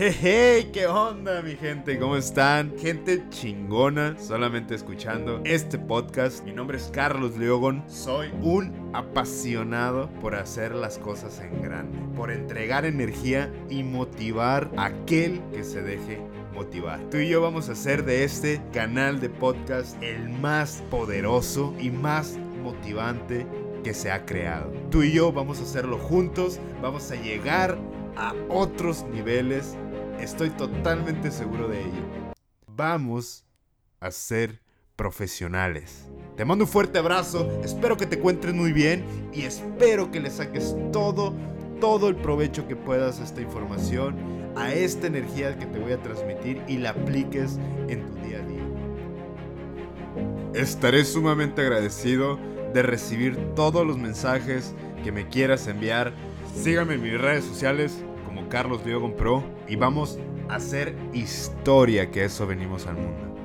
Hey, ¿qué onda mi gente? ¿Cómo están? Gente chingona, solamente escuchando este podcast. Mi nombre es Carlos Leogon. Soy un apasionado por hacer las cosas en grande, por entregar energía y motivar a aquel que se deje motivar. Tú y yo vamos a hacer de este canal de podcast el más poderoso y más motivante que se ha creado. Tú y yo vamos a hacerlo juntos, vamos a llegar a otros niveles Estoy totalmente seguro de ello. Vamos a ser profesionales. Te mando un fuerte abrazo, espero que te encuentres muy bien y espero que le saques todo, todo el provecho que puedas a esta información, a esta energía que te voy a transmitir y la apliques en tu día a día. Estaré sumamente agradecido de recibir todos los mensajes que me quieras enviar. Síganme en mis redes sociales, Carlos Diogon Pro y vamos a hacer historia que eso venimos al mundo.